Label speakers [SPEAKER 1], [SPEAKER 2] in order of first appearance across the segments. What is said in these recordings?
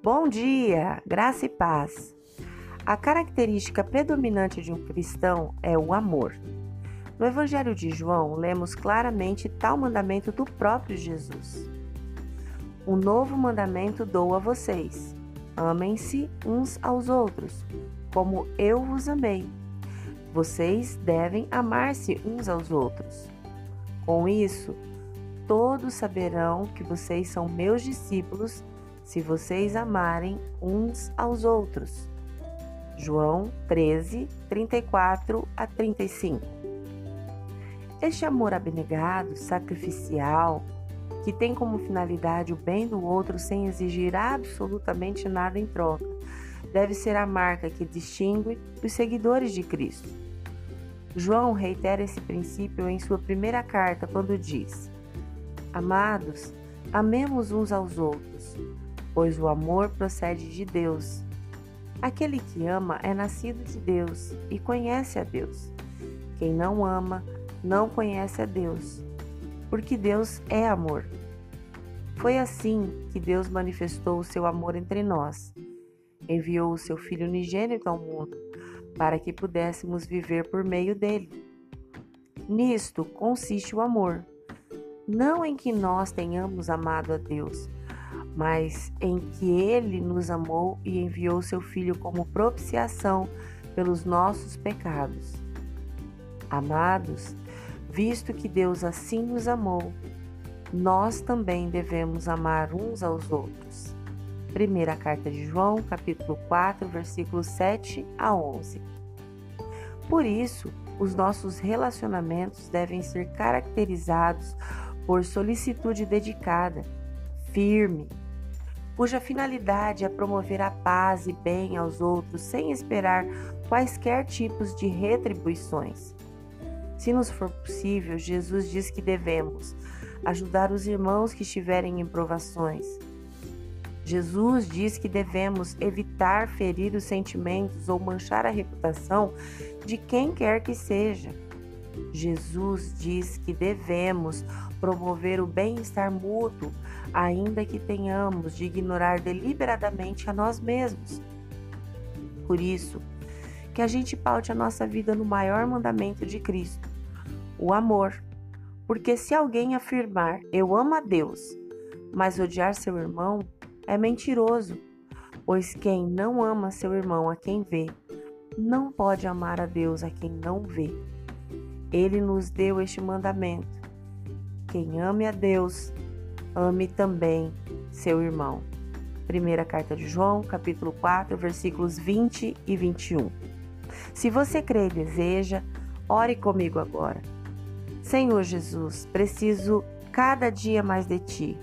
[SPEAKER 1] Bom dia, graça e paz. A característica predominante de um cristão é o amor. No Evangelho de João, lemos claramente tal mandamento do próprio Jesus. Um novo mandamento dou a vocês: amem-se uns aos outros, como eu vos amei. Vocês devem amar-se uns aos outros. Com isso, todos saberão que vocês são meus discípulos se vocês amarem uns aos outros. João 13, 34 a 35. Este amor abnegado, sacrificial, que tem como finalidade o bem do outro sem exigir absolutamente nada em troca, deve ser a marca que distingue os seguidores de Cristo. João reitera esse princípio em sua primeira carta quando diz: Amados, amemos uns aos outros, pois o amor procede de Deus. Aquele que ama é nascido de Deus e conhece a Deus. Quem não ama não conhece a Deus, porque Deus é amor. Foi assim que Deus manifestou o seu amor entre nós. Enviou o seu Filho unigênito ao mundo para que pudéssemos viver por meio dele. Nisto consiste o amor, não em que nós tenhamos amado a Deus, mas em que ele nos amou e enviou seu Filho como propiciação pelos nossos pecados. Amados, visto que Deus assim nos amou, nós também devemos amar uns aos outros. Primeira carta de João, capítulo 4, versículos 7 a 11. Por isso, os nossos relacionamentos devem ser caracterizados por solicitude dedicada, firme, cuja finalidade é promover a paz e bem aos outros sem esperar quaisquer tipos de retribuições. Se nos for possível, Jesus diz que devemos ajudar os irmãos que estiverem em provações. Jesus diz que devemos evitar ferir os sentimentos ou manchar a reputação de quem quer que seja. Jesus diz que devemos promover o bem-estar mútuo, ainda que tenhamos de ignorar deliberadamente a nós mesmos. Por isso, que a gente paute a nossa vida no maior mandamento de Cristo, o amor. Porque se alguém afirmar eu amo a Deus, mas odiar seu irmão, é mentiroso. Pois quem não ama seu irmão a quem vê, não pode amar a Deus a quem não vê. Ele nos deu este mandamento: quem ame a Deus, ame também seu irmão. Primeira carta de João, capítulo 4, versículos 20 e 21. Se você crê e deseja, ore comigo agora. Senhor Jesus, preciso cada dia mais de ti.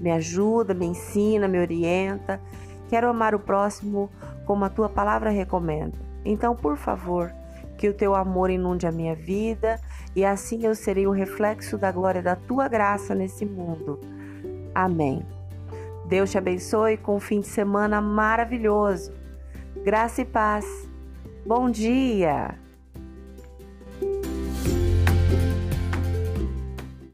[SPEAKER 1] Me ajuda, me ensina, me orienta. Quero amar o próximo como a tua palavra recomenda. Então, por favor, que o teu amor inunde a minha vida e assim eu serei o reflexo da glória da tua graça nesse mundo. Amém. Deus te abençoe com um fim de semana maravilhoso. Graça e paz. Bom dia!